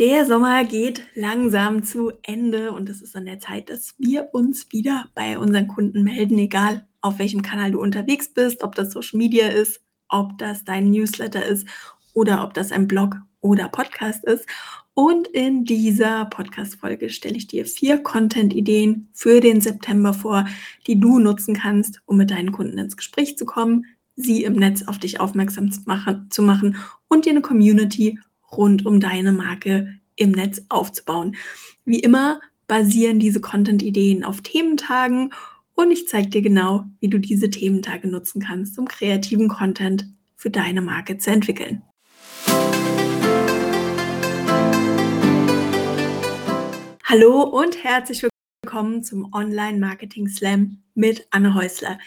Der Sommer geht langsam zu Ende und es ist an der Zeit, dass wir uns wieder bei unseren Kunden melden, egal auf welchem Kanal du unterwegs bist, ob das Social Media ist, ob das dein Newsletter ist oder ob das ein Blog oder Podcast ist. Und in dieser Podcast-Folge stelle ich dir vier Content-Ideen für den September vor, die du nutzen kannst, um mit deinen Kunden ins Gespräch zu kommen, sie im Netz auf dich aufmerksam zu machen, und dir eine Community rund um deine Marke im Netz aufzubauen. Wie immer basieren diese Content-Ideen auf Thementagen und ich zeige dir genau, wie du diese Thementage nutzen kannst, um kreativen Content für deine Marke zu entwickeln. Hallo und herzlich willkommen zum Online Marketing Slam mit Anne Häusler,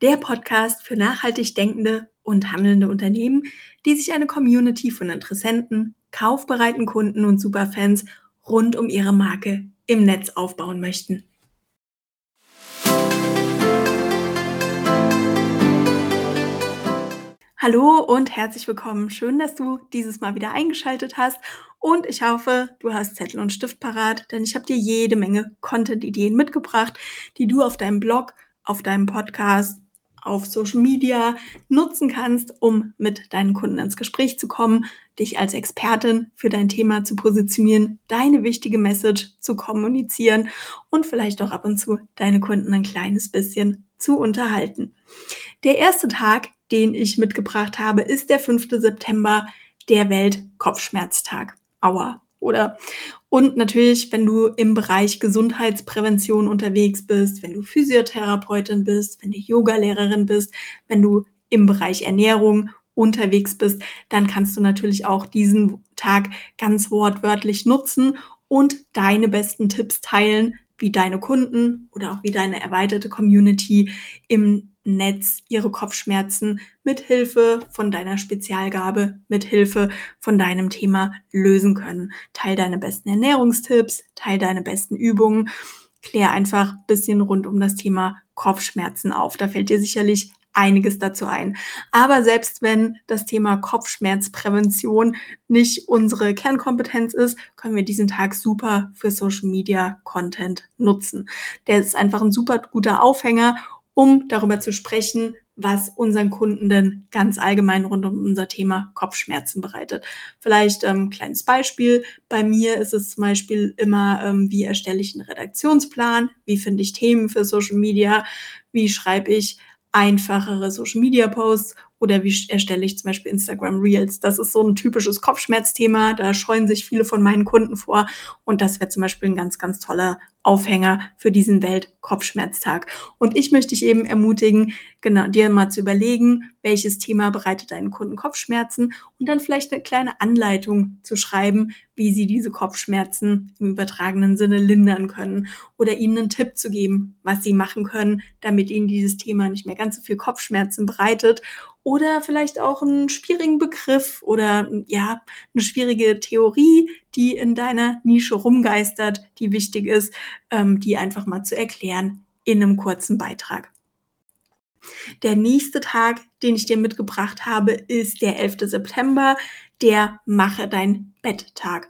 der Podcast für nachhaltig denkende und handelnde Unternehmen, die sich eine Community von Interessenten, kaufbereiten Kunden und Superfans rund um ihre Marke im Netz aufbauen möchten. Hallo und herzlich willkommen. Schön, dass du dieses Mal wieder eingeschaltet hast. Und ich hoffe, du hast Zettel und Stift parat, denn ich habe dir jede Menge Content-Ideen mitgebracht, die du auf deinem Blog, auf deinem Podcast auf Social Media nutzen kannst, um mit deinen Kunden ins Gespräch zu kommen, dich als Expertin für dein Thema zu positionieren, deine wichtige Message zu kommunizieren und vielleicht auch ab und zu deine Kunden ein kleines bisschen zu unterhalten. Der erste Tag, den ich mitgebracht habe, ist der 5. September, der Weltkopfschmerztag. Aua, oder? Und natürlich, wenn du im Bereich Gesundheitsprävention unterwegs bist, wenn du Physiotherapeutin bist, wenn du Yogalehrerin bist, wenn du im Bereich Ernährung unterwegs bist, dann kannst du natürlich auch diesen Tag ganz wortwörtlich nutzen und deine besten Tipps teilen, wie deine Kunden oder auch wie deine erweiterte Community im Netz ihre Kopfschmerzen mit Hilfe von deiner Spezialgabe, mit Hilfe von deinem Thema lösen können. Teil deine besten Ernährungstipps, teil deine besten Übungen, klär einfach ein bisschen rund um das Thema Kopfschmerzen auf. Da fällt dir sicherlich einiges dazu ein. Aber selbst wenn das Thema Kopfschmerzprävention nicht unsere Kernkompetenz ist, können wir diesen Tag super für Social Media Content nutzen. Der ist einfach ein super guter Aufhänger um darüber zu sprechen, was unseren Kunden denn ganz allgemein rund um unser Thema Kopfschmerzen bereitet. Vielleicht ein ähm, kleines Beispiel. Bei mir ist es zum Beispiel immer, ähm, wie erstelle ich einen Redaktionsplan? Wie finde ich Themen für Social Media? Wie schreibe ich einfachere Social Media Posts oder wie erstelle ich zum Beispiel Instagram Reels? Das ist so ein typisches Kopfschmerzthema. Da scheuen sich viele von meinen Kunden vor. Und das wäre zum Beispiel ein ganz, ganz toller Aufhänger für diesen Weltkopfschmerztag. Und ich möchte dich eben ermutigen, genau, dir mal zu überlegen, welches Thema bereitet deinen Kunden Kopfschmerzen und dann vielleicht eine kleine Anleitung zu schreiben, wie sie diese Kopfschmerzen im übertragenen Sinne lindern können oder ihnen einen Tipp zu geben, was sie machen können, damit ihnen dieses Thema nicht mehr ganz so viel Kopfschmerzen bereitet oder vielleicht auch einen schwierigen Begriff oder ja, eine schwierige Theorie, die in deiner Nische rumgeistert, die wichtig ist, ähm, die einfach mal zu erklären in einem kurzen Beitrag. Der nächste Tag, den ich dir mitgebracht habe, ist der 11. September, der Mache dein Bett-Tag.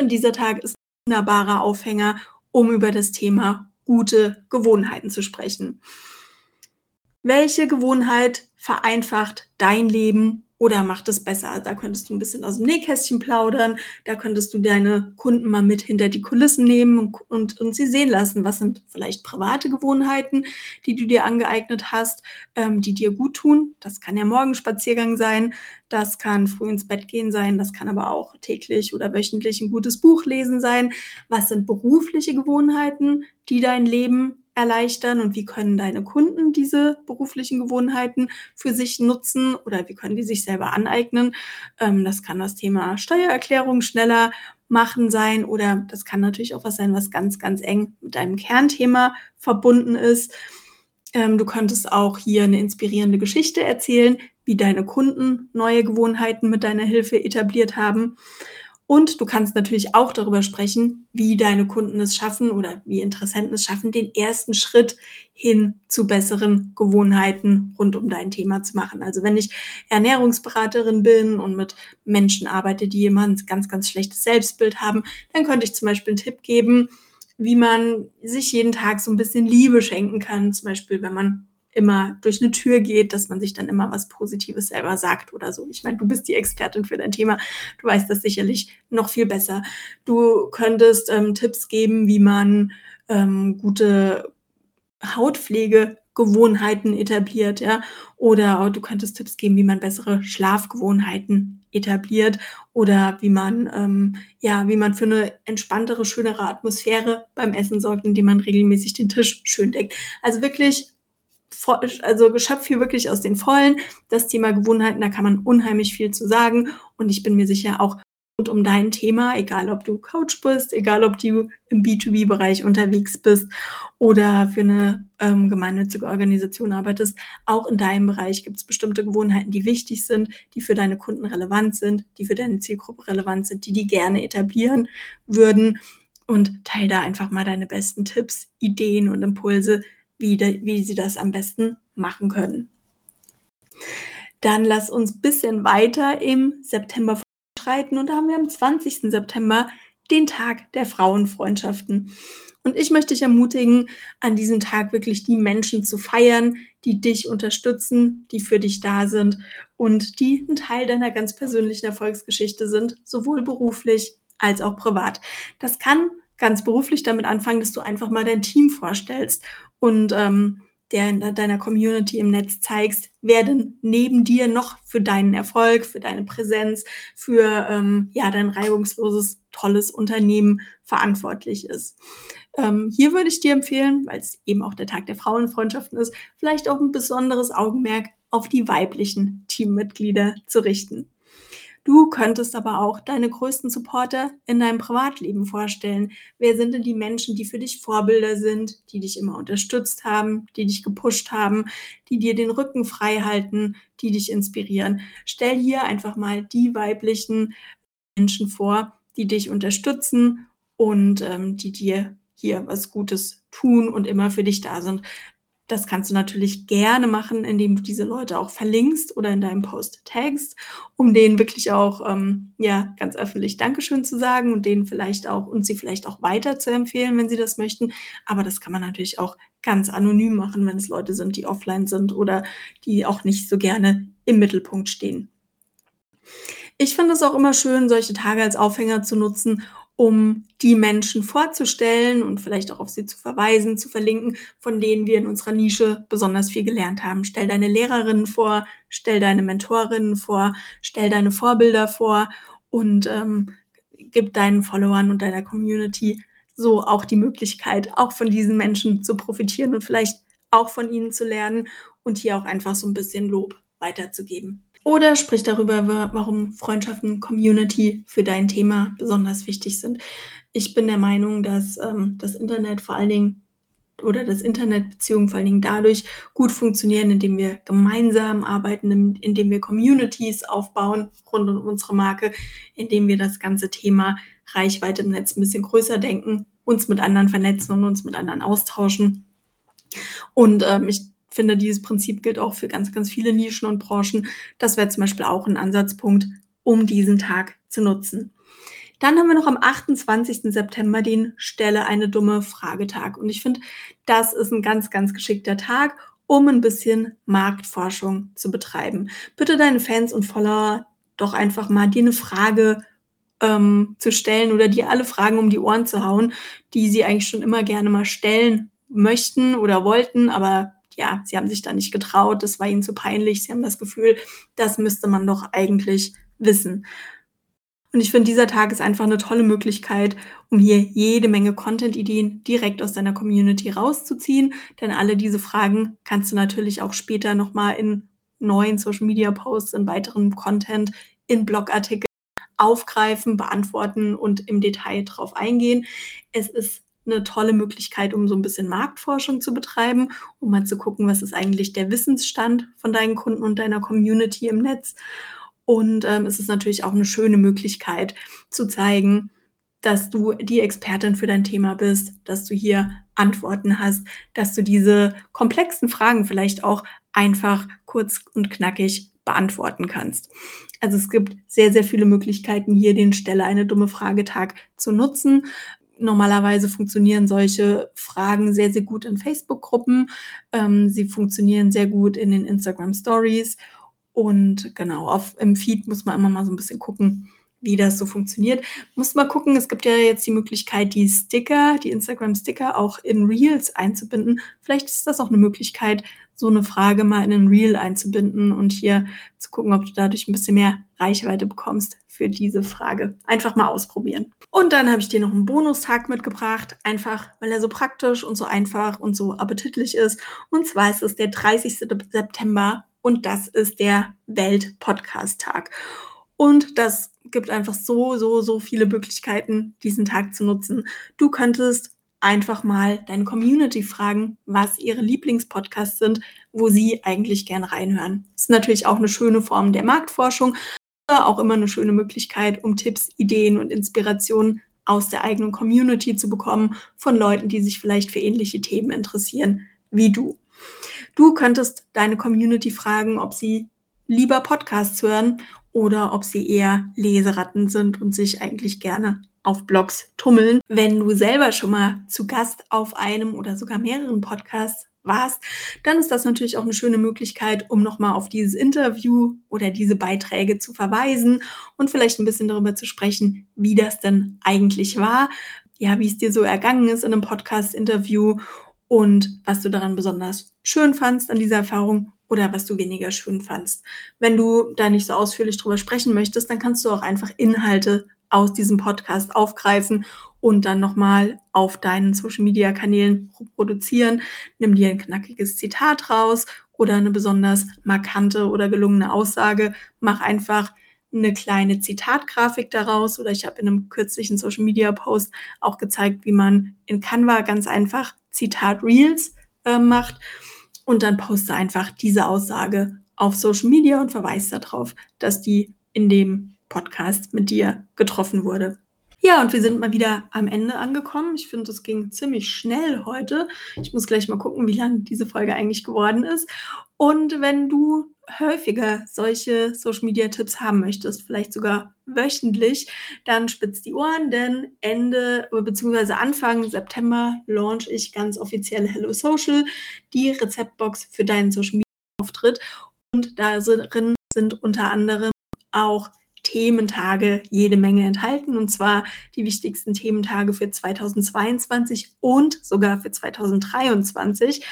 Und dieser Tag ist ein wunderbarer Aufhänger, um über das Thema gute Gewohnheiten zu sprechen. Welche Gewohnheit vereinfacht dein Leben oder macht es besser? Da könntest du ein bisschen aus dem Nähkästchen plaudern, da könntest du deine Kunden mal mit hinter die Kulissen nehmen und, und, und sie sehen lassen, was sind vielleicht private Gewohnheiten, die du dir angeeignet hast, ähm, die dir gut tun. Das kann ja Morgenspaziergang sein, das kann früh ins Bett gehen sein, das kann aber auch täglich oder wöchentlich ein gutes Buch lesen sein. Was sind berufliche Gewohnheiten, die dein Leben erleichtern und wie können deine Kunden diese beruflichen Gewohnheiten für sich nutzen oder wie können die sich selber aneignen. Ähm, das kann das Thema Steuererklärung schneller machen sein oder das kann natürlich auch was sein, was ganz, ganz eng mit deinem Kernthema verbunden ist. Ähm, du könntest auch hier eine inspirierende Geschichte erzählen, wie deine Kunden neue Gewohnheiten mit deiner Hilfe etabliert haben. Und du kannst natürlich auch darüber sprechen, wie deine Kunden es schaffen oder wie Interessenten es schaffen, den ersten Schritt hin zu besseren Gewohnheiten rund um dein Thema zu machen. Also wenn ich Ernährungsberaterin bin und mit Menschen arbeite, die ein ganz, ganz schlechtes Selbstbild haben, dann könnte ich zum Beispiel einen Tipp geben, wie man sich jeden Tag so ein bisschen Liebe schenken kann. Zum Beispiel, wenn man immer durch eine Tür geht, dass man sich dann immer was Positives selber sagt oder so. Ich meine, du bist die Expertin für dein Thema. Du weißt das sicherlich noch viel besser. Du könntest ähm, Tipps geben, wie man ähm, gute Hautpflegegewohnheiten etabliert, ja. Oder du könntest Tipps geben, wie man bessere Schlafgewohnheiten etabliert oder wie man ähm, ja, wie man für eine entspanntere, schönere Atmosphäre beim Essen sorgt, indem man regelmäßig den Tisch schön deckt. Also wirklich also geschöpft hier wirklich aus den Vollen. Das Thema Gewohnheiten, da kann man unheimlich viel zu sagen. Und ich bin mir sicher auch rund um dein Thema, egal ob du Coach bist, egal ob du im B2B-Bereich unterwegs bist oder für eine ähm, gemeinnützige Organisation arbeitest, auch in deinem Bereich gibt es bestimmte Gewohnheiten, die wichtig sind, die für deine Kunden relevant sind, die für deine Zielgruppe relevant sind, die die gerne etablieren würden. Und teile da einfach mal deine besten Tipps, Ideen und Impulse, wie, de, wie sie das am besten machen können. Dann lass uns ein bisschen weiter im September schreiten und da haben wir am 20. September den Tag der Frauenfreundschaften. Und ich möchte dich ermutigen, an diesem Tag wirklich die Menschen zu feiern, die dich unterstützen, die für dich da sind und die ein Teil deiner ganz persönlichen Erfolgsgeschichte sind, sowohl beruflich als auch privat. Das kann ganz beruflich damit anfangen, dass du einfach mal dein Team vorstellst und ähm, der in deiner Community im Netz zeigst, wer denn neben dir noch für deinen Erfolg, für deine Präsenz, für ähm, ja, dein reibungsloses, tolles Unternehmen verantwortlich ist. Ähm, hier würde ich dir empfehlen, weil es eben auch der Tag der Frauenfreundschaften ist, vielleicht auch ein besonderes Augenmerk auf die weiblichen Teammitglieder zu richten. Du könntest aber auch deine größten Supporter in deinem Privatleben vorstellen. Wer sind denn die Menschen, die für dich Vorbilder sind, die dich immer unterstützt haben, die dich gepusht haben, die dir den Rücken frei halten, die dich inspirieren? Stell hier einfach mal die weiblichen Menschen vor, die dich unterstützen und ähm, die dir hier was Gutes tun und immer für dich da sind. Das kannst du natürlich gerne machen, indem du diese Leute auch verlinkst oder in deinem Post tagst, um denen wirklich auch ähm, ja ganz öffentlich Dankeschön zu sagen und denen vielleicht auch und sie vielleicht auch weiter zu empfehlen, wenn sie das möchten. Aber das kann man natürlich auch ganz anonym machen, wenn es Leute sind, die offline sind oder die auch nicht so gerne im Mittelpunkt stehen. Ich finde es auch immer schön, solche Tage als Aufhänger zu nutzen, um die Menschen vorzustellen und vielleicht auch auf sie zu verweisen, zu verlinken, von denen wir in unserer Nische besonders viel gelernt haben. Stell deine Lehrerinnen vor, stell deine Mentorinnen vor, stell deine Vorbilder vor und ähm, gib deinen Followern und deiner Community so auch die Möglichkeit, auch von diesen Menschen zu profitieren und vielleicht auch von ihnen zu lernen und hier auch einfach so ein bisschen Lob weiterzugeben. Oder sprich darüber, warum Freundschaften, Community für dein Thema besonders wichtig sind. Ich bin der Meinung, dass ähm, das Internet vor allen Dingen oder das Internetbeziehungen vor allen Dingen dadurch gut funktionieren, indem wir gemeinsam arbeiten, indem wir Communities aufbauen rund um unsere Marke, indem wir das ganze Thema Reichweite im Netz ein bisschen größer denken, uns mit anderen vernetzen und uns mit anderen austauschen. Und ähm, ich finde, dieses Prinzip gilt auch für ganz, ganz viele Nischen und Branchen. Das wäre zum Beispiel auch ein Ansatzpunkt, um diesen Tag zu nutzen. Dann haben wir noch am 28. September den Stelle eine dumme Fragetag. Und ich finde, das ist ein ganz, ganz geschickter Tag, um ein bisschen Marktforschung zu betreiben. Bitte deine Fans und Follower doch einfach mal dir eine Frage ähm, zu stellen oder dir alle Fragen um die Ohren zu hauen, die sie eigentlich schon immer gerne mal stellen möchten oder wollten, aber ja, sie haben sich da nicht getraut, das war ihnen zu peinlich, sie haben das Gefühl, das müsste man doch eigentlich wissen. Und ich finde, dieser Tag ist einfach eine tolle Möglichkeit, um hier jede Menge Content-Ideen direkt aus deiner Community rauszuziehen. Denn alle diese Fragen kannst du natürlich auch später nochmal in neuen Social-Media-Posts, in weiteren Content, in Blogartikeln aufgreifen, beantworten und im Detail drauf eingehen. Es ist eine tolle Möglichkeit, um so ein bisschen Marktforschung zu betreiben, um mal zu gucken, was ist eigentlich der Wissensstand von deinen Kunden und deiner Community im Netz. Und ähm, es ist natürlich auch eine schöne Möglichkeit zu zeigen, dass du die Expertin für dein Thema bist, dass du hier Antworten hast, dass du diese komplexen Fragen vielleicht auch einfach kurz und knackig beantworten kannst. Also es gibt sehr, sehr viele Möglichkeiten, hier den Stelle eine dumme Fragetag zu nutzen. Normalerweise funktionieren solche Fragen sehr, sehr gut in Facebook-Gruppen. Ähm, sie funktionieren sehr gut in den Instagram Stories. Und genau, auf, im Feed muss man immer mal so ein bisschen gucken, wie das so funktioniert. Muss mal gucken, es gibt ja jetzt die Möglichkeit, die Sticker, die Instagram-Sticker auch in Reels einzubinden. Vielleicht ist das auch eine Möglichkeit, so eine Frage mal in ein Reel einzubinden und hier zu gucken, ob du dadurch ein bisschen mehr Reichweite bekommst für diese Frage. Einfach mal ausprobieren. Und dann habe ich dir noch einen Bonustag mitgebracht, einfach weil er so praktisch und so einfach und so appetitlich ist. Und zwar ist es der 30. September und das ist der Welt-Podcast-Tag. Und das gibt einfach so, so, so viele Möglichkeiten, diesen Tag zu nutzen. Du könntest einfach mal deine Community fragen, was ihre Lieblingspodcasts sind, wo sie eigentlich gerne reinhören. Das ist natürlich auch eine schöne Form der Marktforschung, aber auch immer eine schöne Möglichkeit, um Tipps, Ideen und Inspirationen aus der eigenen Community zu bekommen von Leuten, die sich vielleicht für ähnliche Themen interessieren wie du. Du könntest deine Community fragen, ob sie lieber Podcasts hören oder ob sie eher Leseratten sind und sich eigentlich gerne auf Blogs tummeln. Wenn du selber schon mal zu Gast auf einem oder sogar mehreren Podcasts warst, dann ist das natürlich auch eine schöne Möglichkeit, um nochmal auf dieses Interview oder diese Beiträge zu verweisen und vielleicht ein bisschen darüber zu sprechen, wie das denn eigentlich war, ja, wie es dir so ergangen ist in einem Podcast-Interview und was du daran besonders schön fandst an dieser Erfahrung oder was du weniger schön fandst. Wenn du da nicht so ausführlich drüber sprechen möchtest, dann kannst du auch einfach Inhalte aus diesem Podcast aufgreifen und dann nochmal auf deinen Social Media Kanälen produzieren. Nimm dir ein knackiges Zitat raus oder eine besonders markante oder gelungene Aussage. Mach einfach eine kleine Zitatgrafik daraus oder ich habe in einem kürzlichen Social Media Post auch gezeigt, wie man in Canva ganz einfach Zitat Reels äh, macht und dann poste einfach diese Aussage auf Social Media und verweise darauf, dass die in dem Podcast mit dir getroffen wurde. Ja, und wir sind mal wieder am Ende angekommen. Ich finde, es ging ziemlich schnell heute. Ich muss gleich mal gucken, wie lang diese Folge eigentlich geworden ist. Und wenn du häufiger solche Social Media Tipps haben möchtest, vielleicht sogar wöchentlich, dann spitz die Ohren, denn Ende bzw. Anfang September launch ich ganz offiziell Hello Social, die Rezeptbox für deinen Social Media Auftritt. Und darin sind unter anderem auch Thementage jede Menge enthalten, und zwar die wichtigsten Thementage für 2022 und sogar für 2023.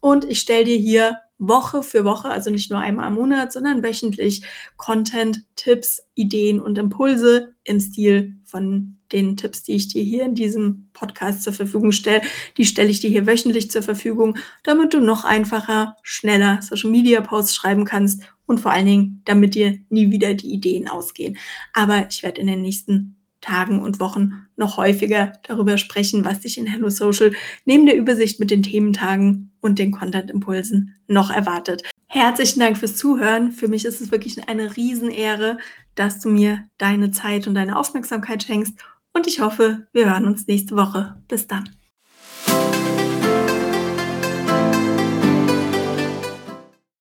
Und ich stelle dir hier Woche für Woche, also nicht nur einmal im Monat, sondern wöchentlich Content, Tipps, Ideen und Impulse im Stil von den Tipps, die ich dir hier in diesem Podcast zur Verfügung stelle. Die stelle ich dir hier wöchentlich zur Verfügung, damit du noch einfacher, schneller Social Media Posts schreiben kannst und vor allen Dingen, damit dir nie wieder die Ideen ausgehen. Aber ich werde in den nächsten Tagen und Wochen noch häufiger darüber sprechen, was dich in Hello Social neben der Übersicht mit den Thementagen und den Content-Impulsen noch erwartet. Herzlichen Dank fürs Zuhören. Für mich ist es wirklich eine Riesenehre, dass du mir deine Zeit und deine Aufmerksamkeit schenkst. Und ich hoffe, wir hören uns nächste Woche. Bis dann.